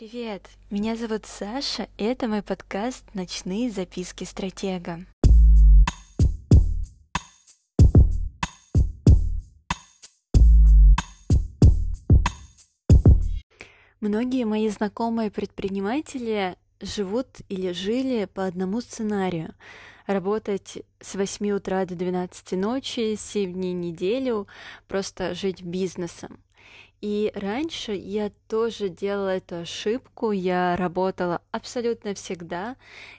Привет, меня зовут Саша, и это мой подкаст «Ночные записки стратега». Многие мои знакомые предприниматели живут или жили по одному сценарию. Работать с 8 утра до 12 ночи, 7 дней в неделю, просто жить бизнесом. И раньше я тоже делала эту ошибку, я работала абсолютно всегда,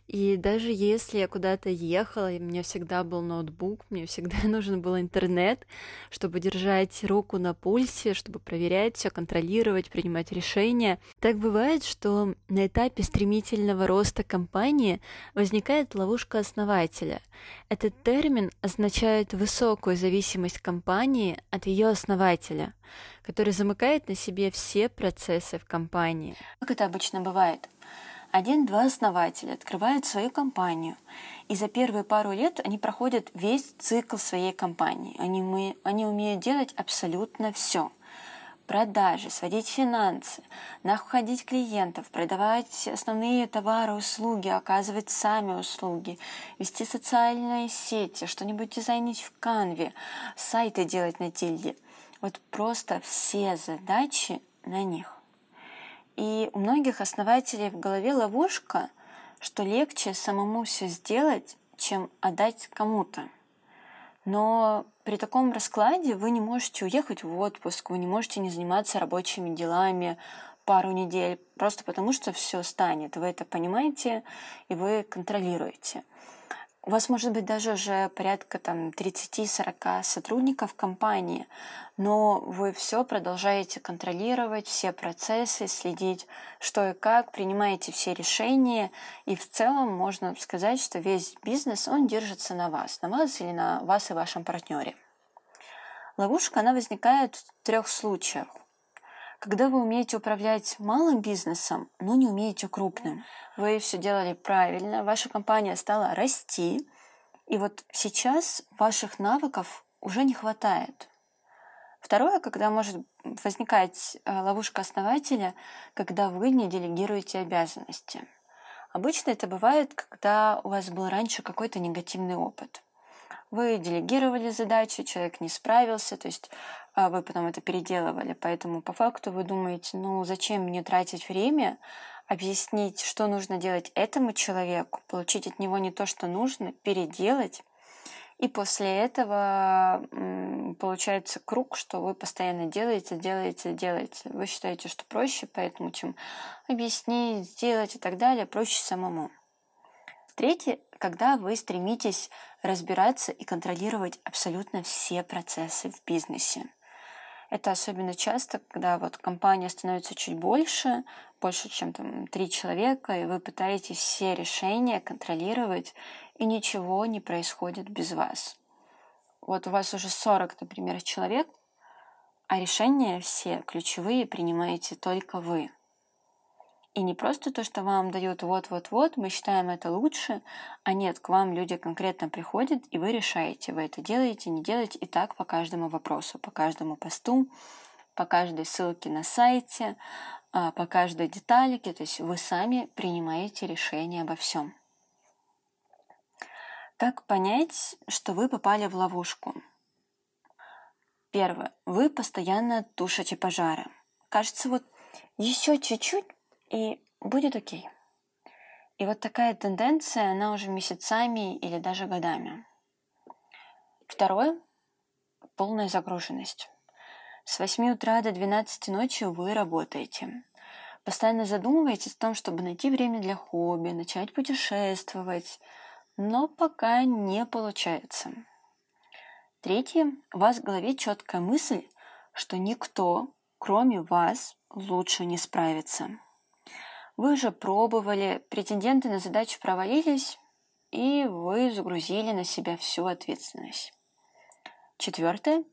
и даже если я куда-то ехала, и у меня всегда был ноутбук, мне всегда нужен был интернет, чтобы держать руку на пульсе, чтобы проверять все, контролировать, принимать решения. Так бывает, что на этапе стремительного роста компании возникает ловушка основателя. Этот термин означает высокую зависимость компании от ее основателя который замыкает на себе все процессы в компании. Как это обычно бывает? Один-два основателя открывают свою компанию, и за первые пару лет они проходят весь цикл своей компании. Они, мы, они умеют делать абсолютно все продажи, сводить финансы, находить клиентов, продавать основные товары, услуги, оказывать сами услуги, вести социальные сети, что-нибудь дизайнить в канве, сайты делать на тильде – вот просто все задачи на них. И у многих основателей в голове ловушка, что легче самому все сделать, чем отдать кому-то. Но при таком раскладе вы не можете уехать в отпуск, вы не можете не заниматься рабочими делами пару недель, просто потому что все станет. Вы это понимаете и вы контролируете. У вас может быть даже уже порядка там 30-40 сотрудников компании, но вы все продолжаете контролировать, все процессы, следить, что и как, принимаете все решения, и в целом можно сказать, что весь бизнес, он держится на вас, на вас или на вас и вашем партнере. Ловушка, она возникает в трех случаях. Когда вы умеете управлять малым бизнесом, но не умеете крупным, вы все делали правильно, ваша компания стала расти, и вот сейчас ваших навыков уже не хватает. Второе, когда может возникать э, ловушка основателя, когда вы не делегируете обязанности. Обычно это бывает, когда у вас был раньше какой-то негативный опыт. Вы делегировали задачу, человек не справился, то есть а вы потом это переделывали. Поэтому по факту вы думаете, ну зачем мне тратить время, объяснить, что нужно делать этому человеку, получить от него не то, что нужно, переделать. И после этого получается круг, что вы постоянно делаете, делаете, делаете. Вы считаете, что проще, поэтому чем объяснить, сделать и так далее, проще самому. Третье, когда вы стремитесь разбираться и контролировать абсолютно все процессы в бизнесе. Это особенно часто, когда вот компания становится чуть больше, больше, чем там три человека, и вы пытаетесь все решения контролировать, и ничего не происходит без вас. Вот у вас уже 40, например, человек, а решения все ключевые принимаете только вы. И не просто то, что вам дают вот-вот-вот, мы считаем это лучше, а нет, к вам люди конкретно приходят, и вы решаете, вы это делаете, не делаете, и так по каждому вопросу, по каждому посту, по каждой ссылке на сайте, а, по каждой деталике, то есть вы сами принимаете решение обо всем. Как понять, что вы попали в ловушку? Первое. Вы постоянно тушите пожары. Кажется, вот еще чуть-чуть, и будет окей. И вот такая тенденция, она уже месяцами или даже годами. Второе – полная загруженность. С 8 утра до 12 ночи вы работаете. Постоянно задумываетесь о том, чтобы найти время для хобби, начать путешествовать, но пока не получается. Третье, у вас в голове четкая мысль, что никто, кроме вас, лучше не справится. Вы же пробовали, претенденты на задачу провалились, и вы загрузили на себя всю ответственность. Четвертое.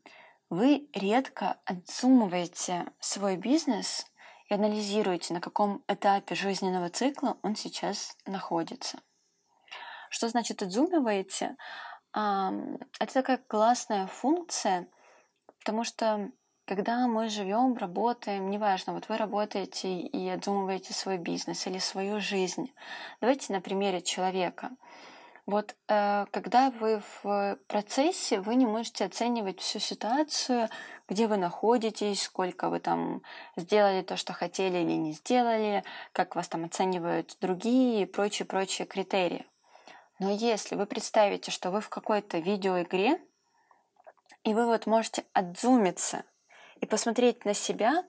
Вы редко отзумываете свой бизнес и анализируете, на каком этапе жизненного цикла он сейчас находится. Что значит отзумиваете? Это такая классная функция, потому что когда мы живем, работаем, неважно, вот вы работаете и отдумываете свой бизнес или свою жизнь. Давайте на примере человека. Вот э, когда вы в процессе, вы не можете оценивать всю ситуацию, где вы находитесь, сколько вы там сделали то, что хотели или не сделали, как вас там оценивают другие и прочие-прочие критерии. Но если вы представите, что вы в какой-то видеоигре, и вы вот можете отзумиться и посмотреть на себя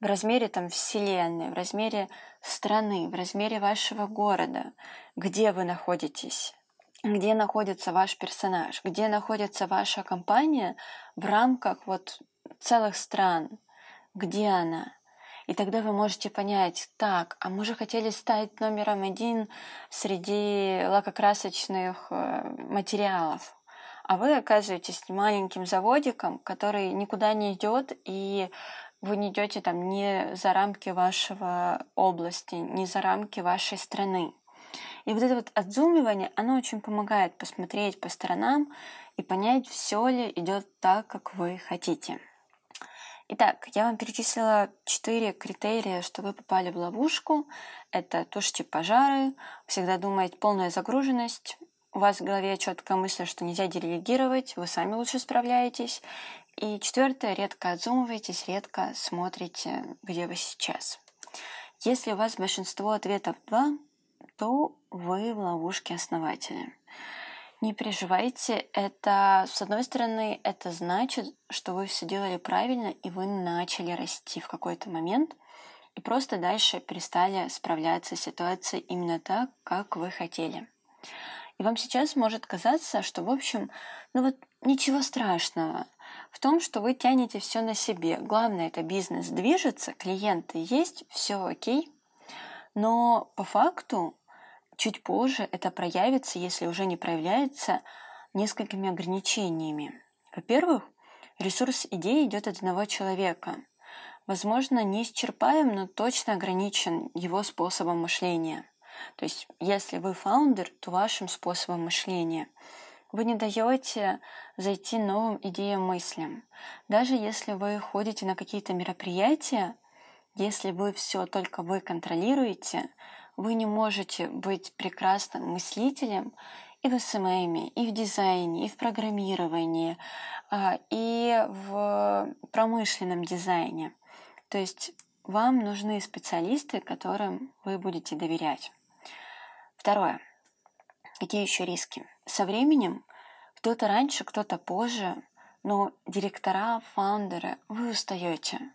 в размере там вселенной, в размере страны, в размере вашего города, где вы находитесь, где находится ваш персонаж, где находится ваша компания в рамках вот целых стран, где она. И тогда вы можете понять, так, а мы же хотели стать номером один среди лакокрасочных э, материалов. А вы оказываетесь маленьким заводиком, который никуда не идет, и вы не идете там не за рамки вашего области, не за рамки вашей страны. И вот это вот отзумливание, оно очень помогает посмотреть по сторонам и понять, все ли идет так, как вы хотите. Итак, я вам перечислила четыре критерия, что вы попали в ловушку. Это тушите пожары, всегда думать полная загруженность, у вас в голове четкая мысль, что нельзя делегировать, вы сами лучше справляетесь. И четвертое, редко отзумываетесь, редко смотрите, где вы сейчас. Если у вас большинство ответов 2, то вы в ловушке основателя. Не переживайте, это, с одной стороны, это значит, что вы все делали правильно, и вы начали расти в какой-то момент, и просто дальше перестали справляться с ситуацией именно так, как вы хотели. И вам сейчас может казаться, что, в общем, ну вот ничего страшного в том, что вы тянете все на себе. Главное, это бизнес движется, клиенты есть, все окей. Но по факту чуть позже это проявится, если уже не проявляется, несколькими ограничениями. Во-первых, ресурс идеи идет от одного человека. Возможно, не исчерпаем, но точно ограничен его способом мышления. То есть, если вы founder, то вашим способом мышления вы не даете зайти новым идеям, мыслям. Даже если вы ходите на какие-то мероприятия, если вы все только вы контролируете, вы не можете быть прекрасным мыслителем и в SMM, и в дизайне, и в программировании, а, и в промышленном дизайне. То есть вам нужны специалисты, которым вы будете доверять. Второе. Какие еще риски? Со временем кто-то раньше, кто-то позже, но директора, фаундеры, вы устаете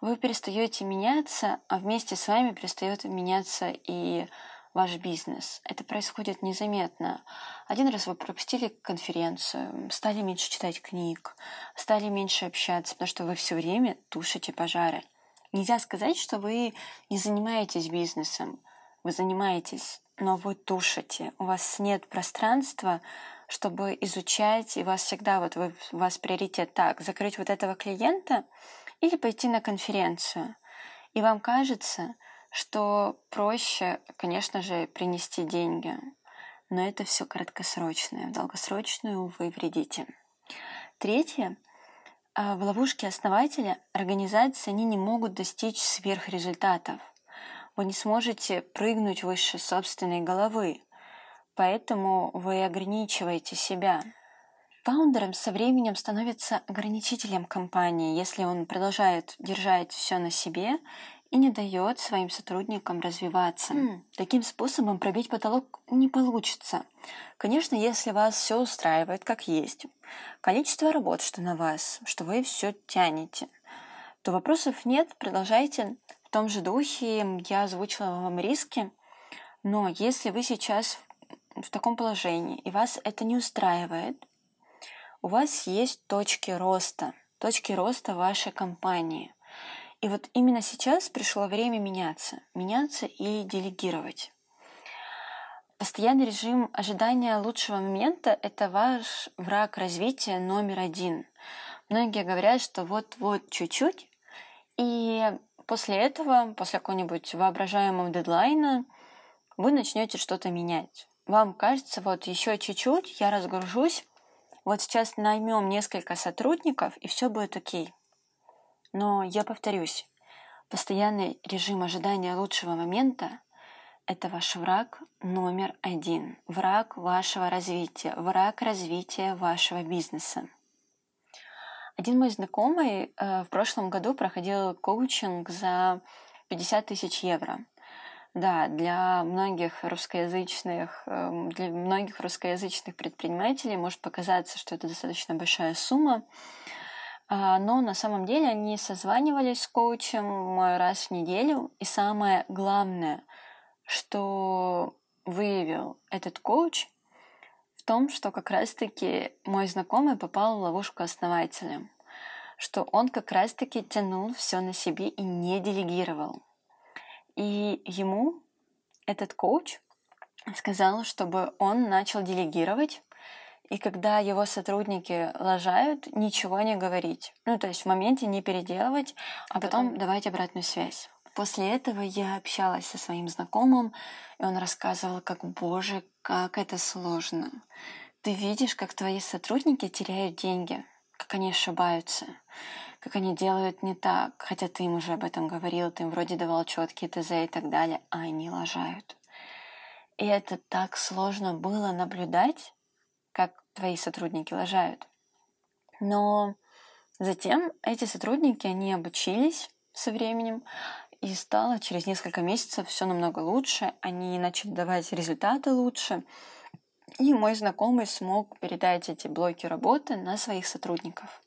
вы перестаете меняться, а вместе с вами перестает меняться и ваш бизнес. Это происходит незаметно. Один раз вы пропустили конференцию, стали меньше читать книг, стали меньше общаться, потому что вы все время тушите пожары. Нельзя сказать, что вы не занимаетесь бизнесом. Вы занимаетесь, но вы тушите. У вас нет пространства, чтобы изучать, и у вас всегда вот вы, у вас приоритет так, закрыть вот этого клиента – или пойти на конференцию. И вам кажется, что проще, конечно же, принести деньги, но это все краткосрочное. В долгосрочную вы вредите. Третье. А, в ловушке основателя организации они не могут достичь сверхрезультатов. Вы не сможете прыгнуть выше собственной головы, поэтому вы ограничиваете себя. Фаундером со временем становится ограничителем компании, если он продолжает держать все на себе и не дает своим сотрудникам развиваться. Mm. Таким способом пробить потолок не получится. Конечно, если вас все устраивает как есть, количество работ, что на вас, что вы все тянете, то вопросов нет, продолжайте том же духе. Я озвучила вам риски, но если вы сейчас в таком положении и вас это не устраивает, у вас есть точки роста, точки роста вашей компании. И вот именно сейчас пришло время меняться, меняться и делегировать. Постоянный режим ожидания лучшего момента – это ваш враг развития номер один. Многие говорят, что вот-вот чуть-чуть, и после этого, после какого-нибудь воображаемого дедлайна, вы начнете что-то менять. Вам кажется, вот еще чуть-чуть, я разгружусь, вот сейчас наймем несколько сотрудников, и все будет окей. Но я повторюсь, постоянный режим ожидания лучшего момента – это ваш враг номер один, враг вашего развития, враг развития вашего бизнеса. Один мой знакомый э, в прошлом году проходил коучинг за 50 тысяч евро. Да, для многих русскоязычных, эм, для многих русскоязычных предпринимателей может показаться, что это достаточно большая сумма, а, но на самом деле они созванивались с коучем раз в неделю, и самое главное, что выявил этот коуч, в том, что как раз-таки мой знакомый попал в ловушку основателя, что он как раз-таки тянул все на себе и не делегировал. И ему этот коуч сказал, чтобы он начал делегировать, и когда его сотрудники лажают, ничего не говорить. Ну, то есть в моменте не переделывать, а потом, потом давать обратную связь. После этого я общалась со своим знакомым, и он рассказывал, как, боже, как это сложно. Ты видишь, как твои сотрудники теряют деньги, как они ошибаются как они делают не так, хотя ты им уже об этом говорил, ты им вроде давал четкие ТЗ и так далее, а они лажают. И это так сложно было наблюдать, как твои сотрудники лажают. Но затем эти сотрудники, они обучились со временем, и стало через несколько месяцев все намного лучше, они начали давать результаты лучше, и мой знакомый смог передать эти блоки работы на своих сотрудников.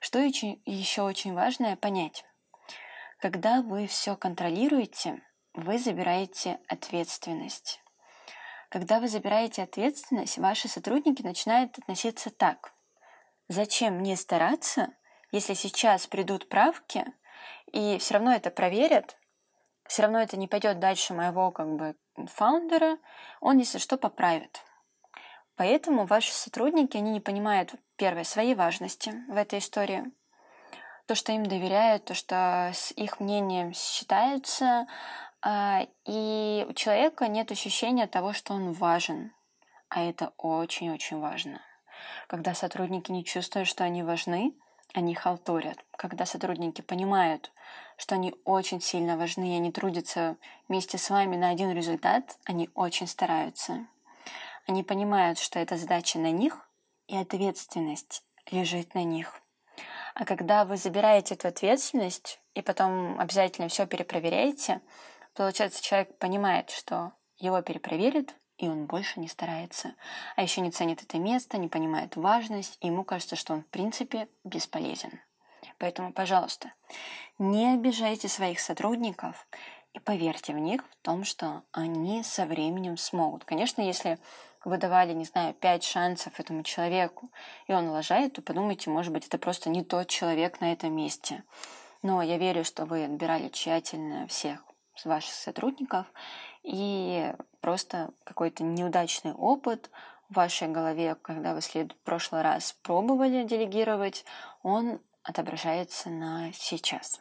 Что еще очень важное понять. Когда вы все контролируете, вы забираете ответственность. Когда вы забираете ответственность, ваши сотрудники начинают относиться так. Зачем мне стараться, если сейчас придут правки, и все равно это проверят, все равно это не пойдет дальше моего как бы фаундера, он, если что, поправит. Поэтому ваши сотрудники, они не понимают, первое, своей важности в этой истории, то, что им доверяют, то, что с их мнением считаются, а, и у человека нет ощущения того, что он важен. А это очень-очень важно. Когда сотрудники не чувствуют, что они важны, они халтурят. Когда сотрудники понимают, что они очень сильно важны, и они трудятся вместе с вами на один результат, они очень стараются. Они понимают, что эта задача на них, и ответственность лежит на них. А когда вы забираете эту ответственность и потом обязательно все перепроверяете, получается, человек понимает, что его перепроверят, и он больше не старается. А еще не ценит это место, не понимает важность, и ему кажется, что он в принципе бесполезен. Поэтому, пожалуйста, не обижайте своих сотрудников и поверьте в них в том, что они со временем смогут. Конечно, если вы давали, не знаю, пять шансов этому человеку, и он лажает, то подумайте, может быть, это просто не тот человек на этом месте. Но я верю, что вы отбирали тщательно всех ваших сотрудников, и просто какой-то неудачный опыт в вашей голове, когда вы след... в прошлый раз пробовали делегировать, он отображается на сейчас.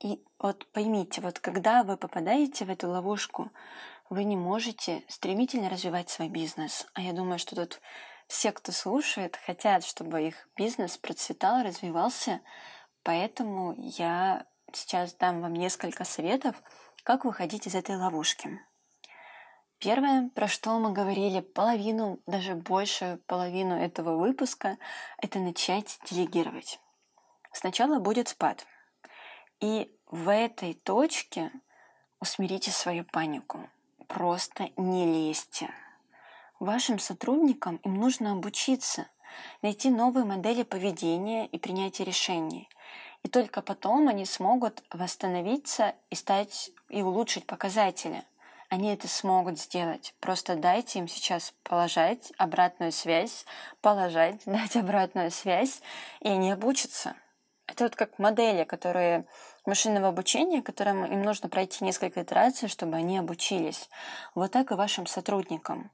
И вот поймите, вот когда вы попадаете в эту ловушку, вы не можете стремительно развивать свой бизнес. А я думаю, что тут все, кто слушает, хотят, чтобы их бизнес процветал, развивался. Поэтому я сейчас дам вам несколько советов, как выходить из этой ловушки. Первое, про что мы говорили половину, даже больше половину этого выпуска, это начать делегировать. Сначала будет спад. И в этой точке усмирите свою панику просто не лезьте. Вашим сотрудникам им нужно обучиться, найти новые модели поведения и принятия решений. И только потом они смогут восстановиться и стать и улучшить показатели. Они это смогут сделать. Просто дайте им сейчас положить обратную связь, положить, дать обратную связь, и они обучатся. Это вот как модели, которые машинного обучения, которым им нужно пройти несколько итераций, чтобы они обучились. Вот так и вашим сотрудникам.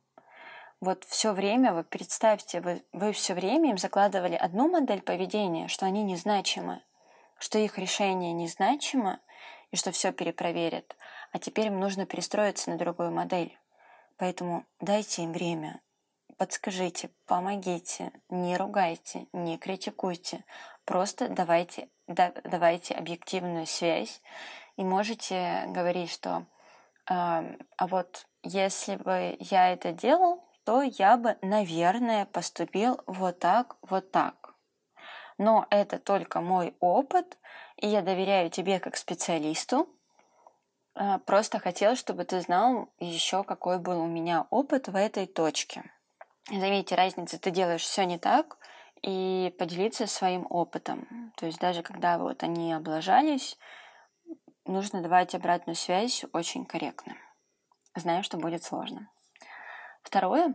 Вот все время, вы представьте, вы, вы все время им закладывали одну модель поведения, что они незначимы, что их решение незначимо, и что все перепроверят. А теперь им нужно перестроиться на другую модель. Поэтому дайте им время, подскажите, помогите, не ругайте, не критикуйте, Просто давайте, да, давайте объективную связь и можете говорить, что э, а вот если бы я это делал, то я бы, наверное, поступил вот так, вот так. Но это только мой опыт, и я доверяю тебе как специалисту. А, просто хотел, чтобы ты знал еще, какой был у меня опыт в этой точке. Заметьте разницу, ты делаешь все не так, и поделиться своим опытом. То есть даже когда вот они облажались, нужно давать обратную связь очень корректно. Знаю, что будет сложно. Второе.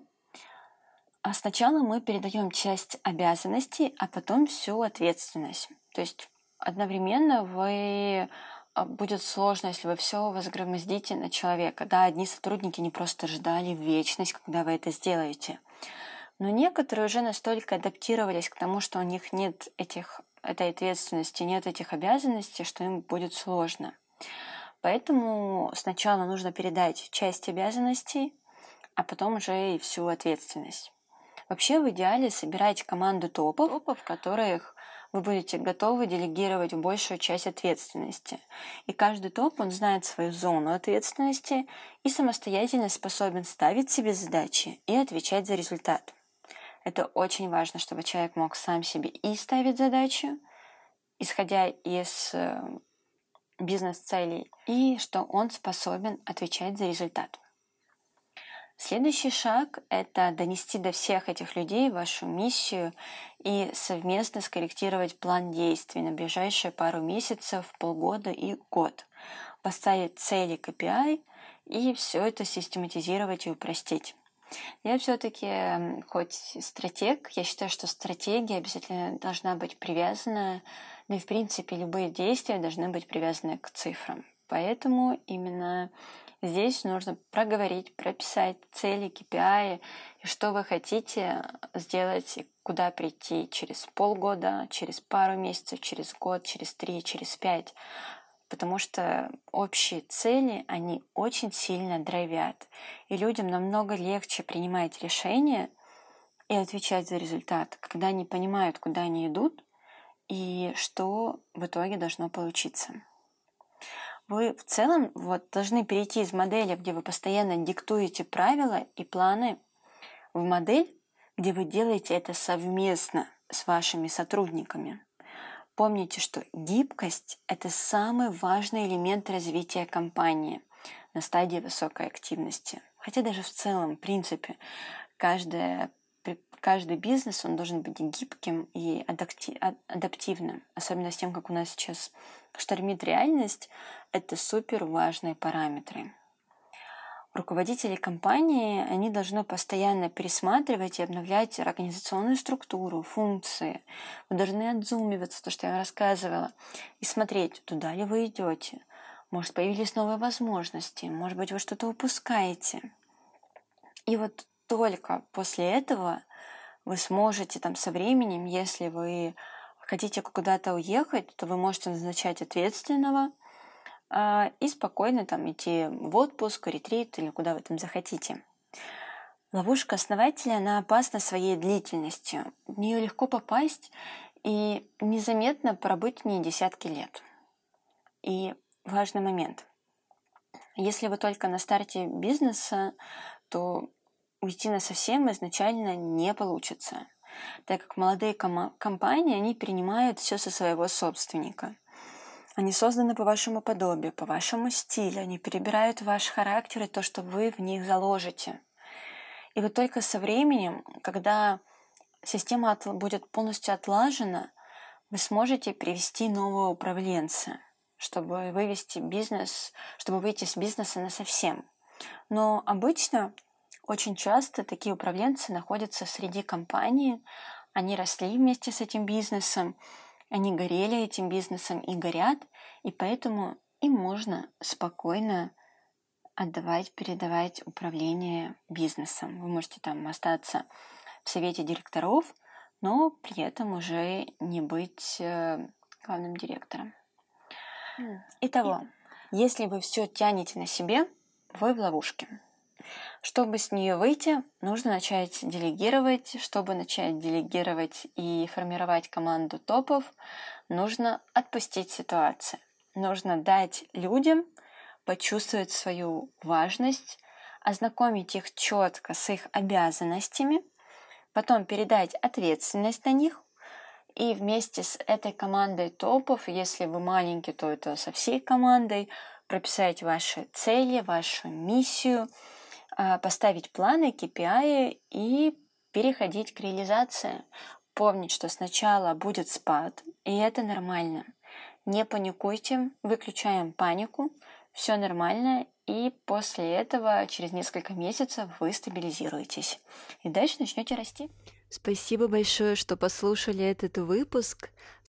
А сначала мы передаем часть обязанностей, а потом всю ответственность. То есть одновременно вы а, будет сложно, если вы все возгромоздите на человека. Да, одни сотрудники не просто ждали вечность, когда вы это сделаете. Но некоторые уже настолько адаптировались к тому, что у них нет этих, этой ответственности, нет этих обязанностей, что им будет сложно. Поэтому сначала нужно передать часть обязанностей, а потом уже и всю ответственность. Вообще в идеале собирайте команду топов, топов, которых вы будете готовы делегировать большую часть ответственности. И каждый топ, он знает свою зону ответственности и самостоятельно способен ставить себе задачи и отвечать за результат. Это очень важно, чтобы человек мог сам себе и ставить задачи, исходя из э, бизнес-целей, и что он способен отвечать за результат. Следующий шаг – это донести до всех этих людей вашу миссию и совместно скорректировать план действий на ближайшие пару месяцев, полгода и год. Поставить цели KPI и все это систематизировать и упростить. Я все-таки, хоть стратег, я считаю, что стратегия обязательно должна быть привязана, ну и в принципе любые действия должны быть привязаны к цифрам. Поэтому именно Здесь нужно проговорить, прописать цели, KPI, и что вы хотите сделать, куда прийти через полгода, через пару месяцев, через год, через три, через пять. Потому что общие цели, они очень сильно драйвят. И людям намного легче принимать решения и отвечать за результат, когда они понимают, куда они идут и что в итоге должно получиться. Вы в целом вот должны перейти из модели, где вы постоянно диктуете правила и планы, в модель, где вы делаете это совместно с вашими сотрудниками. Помните, что гибкость – это самый важный элемент развития компании на стадии высокой активности. Хотя даже в целом, в принципе, каждая каждый бизнес, он должен быть гибким и адаптивным. Особенно с тем, как у нас сейчас штормит реальность, это супер важные параметры. Руководители компании, они должны постоянно пересматривать и обновлять организационную структуру, функции. Вы должны отзумиваться, то, что я рассказывала, и смотреть, туда ли вы идете. Может, появились новые возможности, может быть, вы что-то упускаете. И вот только после этого вы сможете там со временем, если вы хотите куда-то уехать, то вы можете назначать ответственного э, и спокойно там идти в отпуск, ретрит или куда вы там захотите. Ловушка основателя, она опасна своей длительностью. В нее легко попасть и незаметно пробыть в ней десятки лет. И важный момент. Если вы только на старте бизнеса, то уйти на совсем изначально не получится, так как молодые ком- компании, они принимают все со своего собственника. Они созданы по вашему подобию, по вашему стилю, они перебирают ваш характер и то, что вы в них заложите. И вот только со временем, когда система от- будет полностью отлажена, вы сможете привести нового управленца, чтобы вывести бизнес, чтобы выйти с бизнеса на совсем. Но обычно очень часто такие управленцы находятся среди компании, они росли вместе с этим бизнесом, они горели этим бизнесом и горят, и поэтому им можно спокойно отдавать, передавать управление бизнесом. Вы можете там остаться в совете директоров, но при этом уже не быть э, главным директором. Итого, если вы все тянете на себе, вы в ловушке. Чтобы с нее выйти, нужно начать делегировать. Чтобы начать делегировать и формировать команду топов, нужно отпустить ситуацию. Нужно дать людям почувствовать свою важность, ознакомить их четко с их обязанностями, потом передать ответственность на них, и вместе с этой командой топов, если вы маленький, то это со всей командой, прописать ваши цели, вашу миссию, поставить планы, KPI и переходить к реализации. Помнить, что сначала будет спад, и это нормально. Не паникуйте, выключаем панику, все нормально, и после этого через несколько месяцев вы стабилизируетесь. И дальше начнете расти. Спасибо большое, что послушали этот выпуск.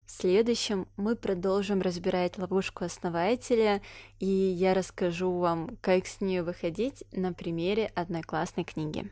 В следующем мы продолжим разбирать ловушку основателя, и я расскажу вам, как с нее выходить на примере одной классной книги.